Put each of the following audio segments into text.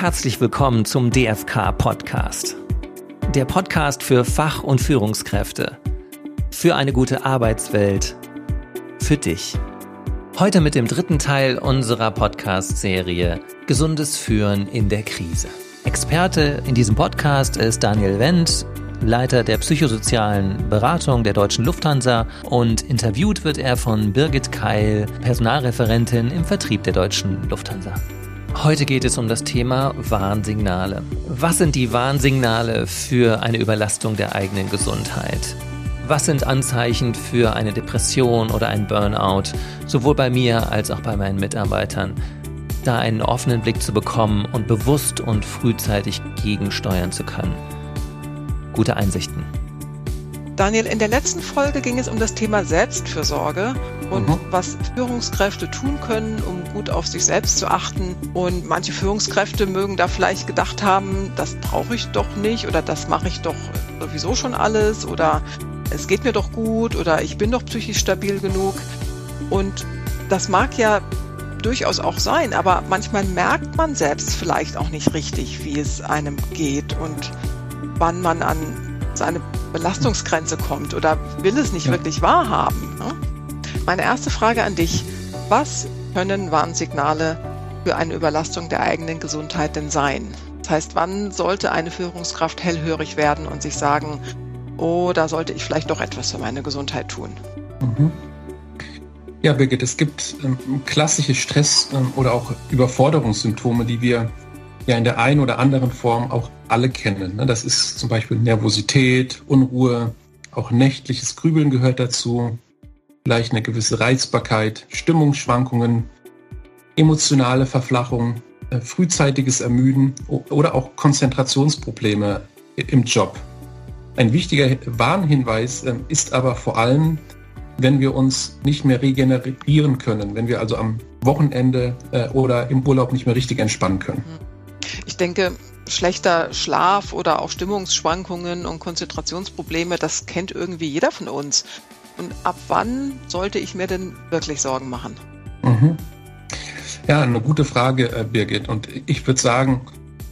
Herzlich willkommen zum DFK Podcast. Der Podcast für Fach- und Führungskräfte. Für eine gute Arbeitswelt. Für dich. Heute mit dem dritten Teil unserer Podcast-Serie Gesundes Führen in der Krise. Experte in diesem Podcast ist Daniel Wendt, Leiter der psychosozialen Beratung der Deutschen Lufthansa und interviewt wird er von Birgit Keil, Personalreferentin im Vertrieb der Deutschen Lufthansa. Heute geht es um das Thema Warnsignale. Was sind die Warnsignale für eine Überlastung der eigenen Gesundheit? Was sind Anzeichen für eine Depression oder ein Burnout, sowohl bei mir als auch bei meinen Mitarbeitern? Da einen offenen Blick zu bekommen und bewusst und frühzeitig gegensteuern zu können. Gute Einsichten. Daniel, in der letzten Folge ging es um das Thema Selbstfürsorge und mhm. was Führungskräfte tun können, um gut auf sich selbst zu achten. Und manche Führungskräfte mögen da vielleicht gedacht haben, das brauche ich doch nicht oder das mache ich doch sowieso schon alles oder es geht mir doch gut oder ich bin doch psychisch stabil genug. Und das mag ja durchaus auch sein, aber manchmal merkt man selbst vielleicht auch nicht richtig, wie es einem geht und wann man an seine Belastungsgrenze kommt oder will es nicht ja. wirklich wahrhaben. Ne? Meine erste Frage an dich. Was können Warnsignale für eine Überlastung der eigenen Gesundheit denn sein? Das heißt, wann sollte eine Führungskraft hellhörig werden und sich sagen, oh, da sollte ich vielleicht doch etwas für meine Gesundheit tun? Mhm. Ja, Birgit, es gibt ähm, klassische Stress- ähm, oder auch Überforderungssymptome, die wir ja in der einen oder anderen Form auch alle kennen. Ne? Das ist zum Beispiel Nervosität, Unruhe, auch nächtliches Grübeln gehört dazu, vielleicht eine gewisse Reizbarkeit, Stimmungsschwankungen, emotionale Verflachung, äh, frühzeitiges Ermüden oder auch Konzentrationsprobleme im Job. Ein wichtiger Warnhinweis ähm, ist aber vor allem, wenn wir uns nicht mehr regenerieren können, wenn wir also am Wochenende äh, oder im Urlaub nicht mehr richtig entspannen können. Ich denke, schlechter Schlaf oder auch Stimmungsschwankungen und Konzentrationsprobleme, das kennt irgendwie jeder von uns. Und ab wann sollte ich mir denn wirklich Sorgen machen? Mhm. Ja, eine gute Frage, äh, Birgit. Und ich würde sagen,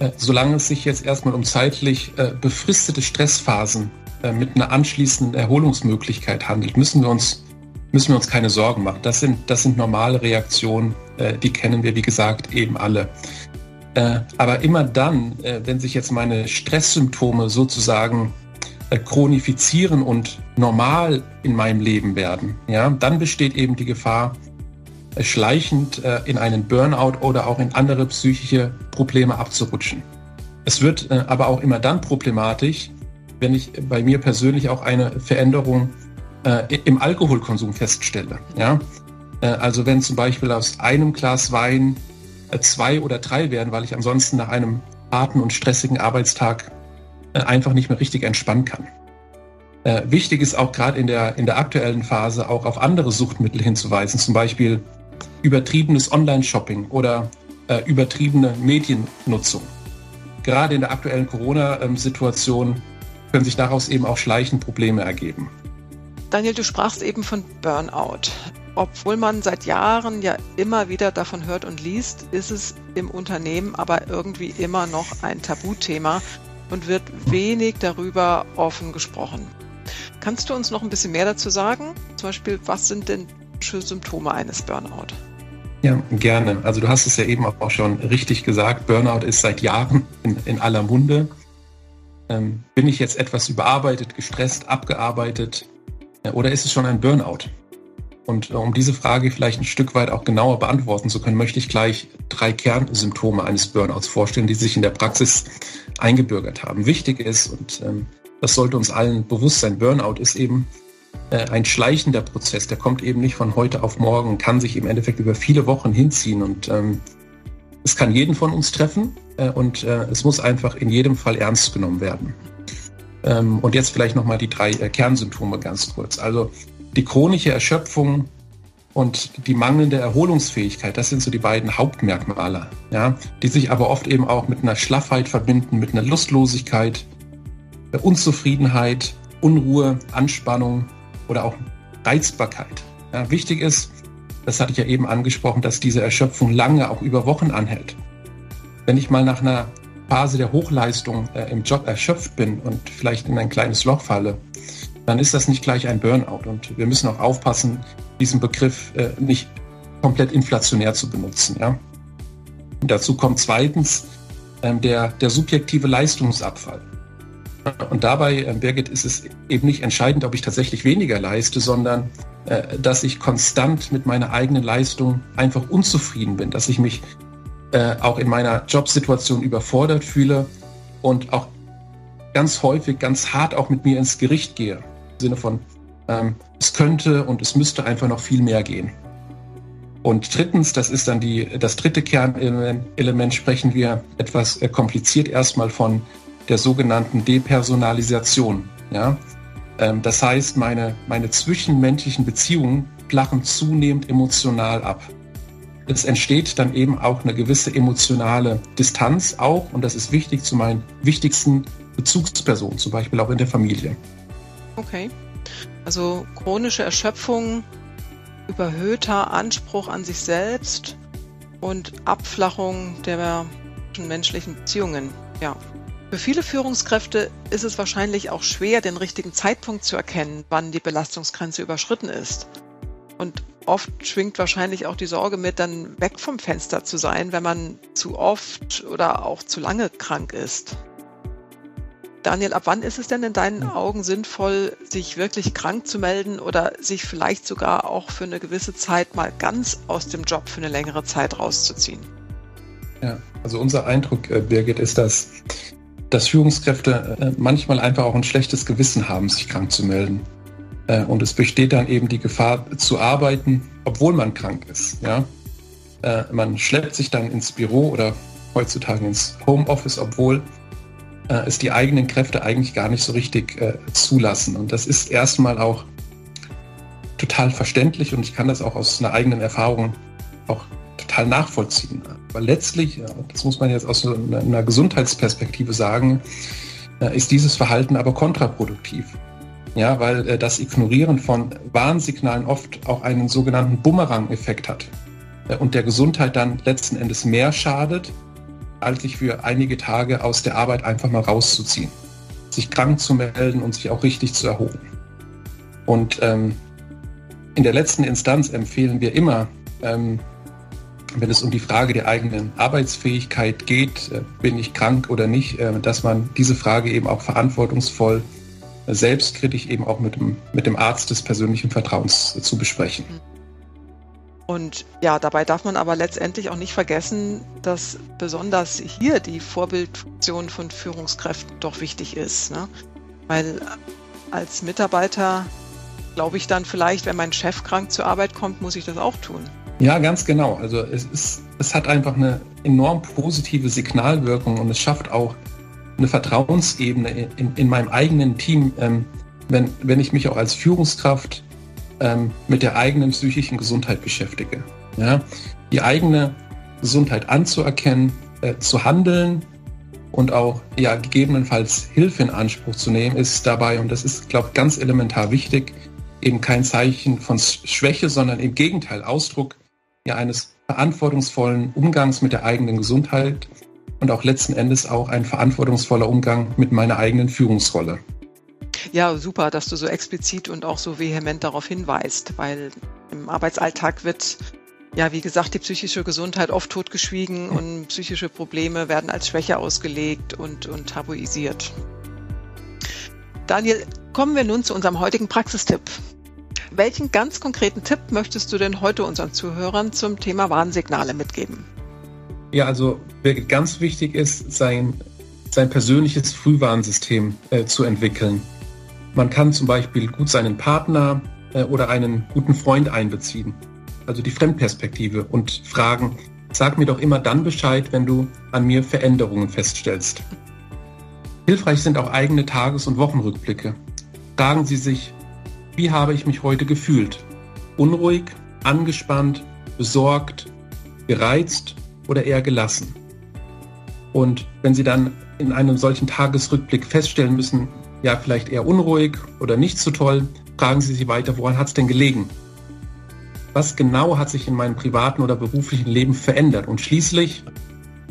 äh, solange es sich jetzt erstmal um zeitlich äh, befristete Stressphasen mit einer anschließenden Erholungsmöglichkeit handelt, müssen wir uns, müssen wir uns keine Sorgen machen. Das sind, das sind normale Reaktionen, die kennen wir, wie gesagt, eben alle. Äh, aber immer dann, äh, wenn sich jetzt meine Stresssymptome sozusagen äh, chronifizieren und normal in meinem Leben werden, ja, dann besteht eben die Gefahr, äh, schleichend äh, in einen Burnout oder auch in andere psychische Probleme abzurutschen. Es wird aber auch immer dann problematisch, wenn ich bei mir persönlich auch eine Veränderung im Alkoholkonsum feststelle. Ja? also wenn zum Beispiel aus einem Glas Wein zwei oder drei werden, weil ich ansonsten nach einem harten und stressigen Arbeitstag äh, einfach nicht mehr richtig entspannen kann. Äh, wichtig ist auch gerade in der, in der aktuellen Phase auch auf andere Suchtmittel hinzuweisen, zum Beispiel übertriebenes Online-Shopping oder äh, übertriebene Mediennutzung. Gerade in der aktuellen Corona-Situation können sich daraus eben auch schleichend Probleme ergeben. Daniel, du sprachst eben von Burnout. Obwohl man seit Jahren ja immer wieder davon hört und liest, ist es im Unternehmen aber irgendwie immer noch ein Tabuthema und wird wenig darüber offen gesprochen. Kannst du uns noch ein bisschen mehr dazu sagen? Zum Beispiel, was sind denn Symptome eines Burnout? Ja, gerne. Also du hast es ja eben auch schon richtig gesagt. Burnout ist seit Jahren in, in aller Munde. Ähm, bin ich jetzt etwas überarbeitet, gestresst, abgearbeitet oder ist es schon ein Burnout? Und äh, um diese Frage vielleicht ein Stück weit auch genauer beantworten zu können, möchte ich gleich drei Kernsymptome eines Burnouts vorstellen, die sich in der Praxis eingebürgert haben. Wichtig ist, und ähm, das sollte uns allen bewusst sein, Burnout ist eben äh, ein schleichender Prozess. Der kommt eben nicht von heute auf morgen, kann sich im Endeffekt über viele Wochen hinziehen und ähm, es kann jeden von uns treffen äh, und äh, es muss einfach in jedem Fall ernst genommen werden. Ähm, und jetzt vielleicht nochmal die drei äh, Kernsymptome ganz kurz. Also die chronische Erschöpfung und die mangelnde Erholungsfähigkeit, das sind so die beiden Hauptmerkmale, ja, die sich aber oft eben auch mit einer Schlaffheit verbinden, mit einer Lustlosigkeit, Unzufriedenheit, Unruhe, Anspannung oder auch Reizbarkeit. Ja, wichtig ist, das hatte ich ja eben angesprochen, dass diese Erschöpfung lange, auch über Wochen anhält. wenn ich mal nach einer Phase der Hochleistung äh, im Job erschöpft bin und vielleicht in ein kleines Loch falle, dann ist das nicht gleich ein Burnout. Und wir müssen auch aufpassen, diesen Begriff äh, nicht komplett inflationär zu benutzen. Ja? Und dazu kommt zweitens ähm, der, der subjektive Leistungsabfall. Und dabei, äh, Birgit, ist es eben nicht entscheidend, ob ich tatsächlich weniger leiste, sondern äh, dass ich konstant mit meiner eigenen Leistung einfach unzufrieden bin, dass ich mich äh, auch in meiner Jobsituation überfordert fühle und auch ganz häufig ganz hart auch mit mir ins Gericht gehe. Sinne von, ähm, es könnte und es müsste einfach noch viel mehr gehen. Und drittens, das ist dann die, das dritte Kernelement, sprechen wir etwas äh, kompliziert erstmal von der sogenannten Depersonalisation. Ja? Ähm, das heißt, meine, meine zwischenmenschlichen Beziehungen flachen zunehmend emotional ab. Es entsteht dann eben auch eine gewisse emotionale Distanz auch, und das ist wichtig zu meinen wichtigsten Bezugspersonen, zum Beispiel auch in der Familie. Okay. Also chronische Erschöpfung, überhöhter Anspruch an sich selbst und Abflachung der menschlichen Beziehungen. Ja, für viele Führungskräfte ist es wahrscheinlich auch schwer, den richtigen Zeitpunkt zu erkennen, wann die Belastungsgrenze überschritten ist. Und oft schwingt wahrscheinlich auch die Sorge mit, dann weg vom Fenster zu sein, wenn man zu oft oder auch zu lange krank ist. Daniel, ab wann ist es denn in deinen Augen sinnvoll, sich wirklich krank zu melden oder sich vielleicht sogar auch für eine gewisse Zeit mal ganz aus dem Job für eine längere Zeit rauszuziehen? Ja, also unser Eindruck, äh, Birgit, ist, dass dass Führungskräfte äh, manchmal einfach auch ein schlechtes Gewissen haben, sich krank zu melden. Äh, und es besteht dann eben die Gefahr zu arbeiten, obwohl man krank ist. Ja? Man schleppt sich dann ins Büro oder heutzutage ins Homeoffice, obwohl es die eigenen Kräfte eigentlich gar nicht so richtig zulassen. Und das ist erstmal auch total verständlich und ich kann das auch aus einer eigenen Erfahrung auch total nachvollziehen. Aber letztlich, das muss man jetzt aus einer Gesundheitsperspektive sagen, äh, ist dieses Verhalten aber kontraproduktiv. Ja, weil äh, das Ignorieren von Warnsignalen oft auch einen sogenannten Bumerang-Effekt hat äh, und der Gesundheit dann letzten Endes mehr schadet, sich für einige Tage aus der Arbeit einfach mal rauszuziehen, sich krank zu melden und sich auch richtig zu erholen. Und ähm, in der letzten Instanz empfehlen wir immer, ähm, wenn es um die Frage der eigenen Arbeitsfähigkeit geht, äh, bin ich krank oder nicht, äh, dass man diese Frage eben auch verantwortungsvoll, äh, selbstkritisch eben auch mit dem, mit dem Arzt des persönlichen Vertrauens zu besprechen. Und ja, dabei darf man aber letztendlich auch nicht vergessen, dass besonders hier die Vorbildfunktion von Führungskräften doch wichtig ist. Ne? Weil als Mitarbeiter glaube ich dann vielleicht, wenn mein Chef krank zur Arbeit kommt, muss ich das auch tun. Ja, ganz genau. Also es ist, es hat einfach eine enorm positive Signalwirkung und es schafft auch eine Vertrauensebene in, in meinem eigenen Team, ähm, wenn, wenn ich mich auch als Führungskraft ähm, mit der eigenen psychischen Gesundheit beschäftige. Ja? Die eigene Gesundheit anzuerkennen, äh, zu handeln und auch ja, gegebenenfalls Hilfe in Anspruch zu nehmen, ist dabei, und das ist, glaube ich, ganz elementar wichtig, eben kein Zeichen von Schwäche, sondern im Gegenteil Ausdruck ja, eines verantwortungsvollen Umgangs mit der eigenen Gesundheit und auch letzten Endes auch ein verantwortungsvoller Umgang mit meiner eigenen Führungsrolle. Ja, super, dass du so explizit und auch so vehement darauf hinweist, weil im Arbeitsalltag wird ja, wie gesagt, die psychische Gesundheit oft totgeschwiegen und psychische Probleme werden als Schwäche ausgelegt und, und tabuisiert. Daniel, kommen wir nun zu unserem heutigen Praxistipp. Welchen ganz konkreten Tipp möchtest du denn heute unseren Zuhörern zum Thema Warnsignale mitgeben? Ja, also ganz wichtig ist, sein, sein persönliches Frühwarnsystem äh, zu entwickeln. Man kann zum Beispiel gut seinen Partner äh, oder einen guten Freund einbeziehen, also die Fremdperspektive und fragen, sag mir doch immer dann Bescheid, wenn du an mir Veränderungen feststellst. Hilfreich sind auch eigene Tages- und Wochenrückblicke. Fragen Sie sich, wie habe ich mich heute gefühlt? Unruhig, angespannt, besorgt, gereizt oder eher gelassen? Und wenn Sie dann in einem solchen Tagesrückblick feststellen müssen, ja, vielleicht eher unruhig oder nicht so toll, fragen Sie sich weiter, woran hat es denn gelegen? Was genau hat sich in meinem privaten oder beruflichen Leben verändert? Und schließlich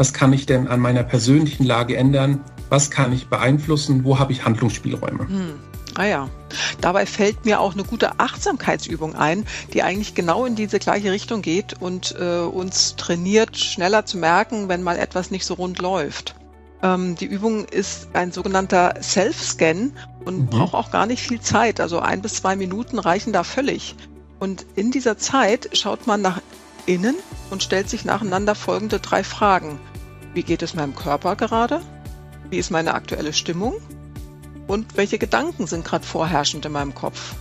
was kann ich denn an meiner persönlichen Lage ändern, was kann ich beeinflussen, wo habe ich Handlungsspielräume. Hm. Ah ja. Dabei fällt mir auch eine gute Achtsamkeitsübung ein, die eigentlich genau in diese gleiche Richtung geht und äh, uns trainiert, schneller zu merken, wenn mal etwas nicht so rund läuft. Ähm, die Übung ist ein sogenannter Self-Scan und mhm. braucht auch gar nicht viel Zeit. Also ein bis zwei Minuten reichen da völlig. Und in dieser Zeit schaut man nach innen und stellt sich nacheinander folgende drei Fragen. Wie geht es meinem Körper gerade? Wie ist meine aktuelle Stimmung? Und welche Gedanken sind gerade vorherrschend in meinem Kopf?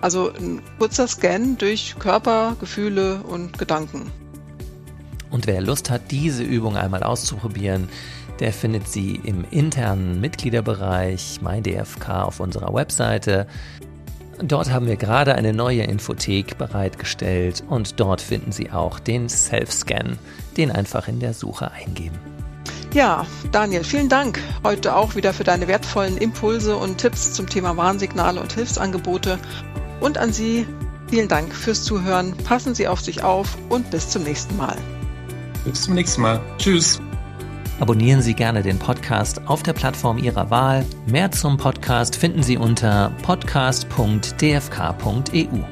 Also ein kurzer Scan durch Körper, Gefühle und Gedanken. Und wer Lust hat, diese Übung einmal auszuprobieren, der findet sie im internen Mitgliederbereich MyDFK auf unserer Webseite. Dort haben wir gerade eine neue Infothek bereitgestellt und dort finden Sie auch den Self-Scan, den einfach in der Suche eingeben. Ja, Daniel, vielen Dank heute auch wieder für deine wertvollen Impulse und Tipps zum Thema Warnsignale und Hilfsangebote. Und an Sie vielen Dank fürs Zuhören. Passen Sie auf sich auf und bis zum nächsten Mal. Bis zum nächsten Mal. Tschüss. Abonnieren Sie gerne den Podcast auf der Plattform Ihrer Wahl. Mehr zum Podcast finden Sie unter podcast.dfk.eu.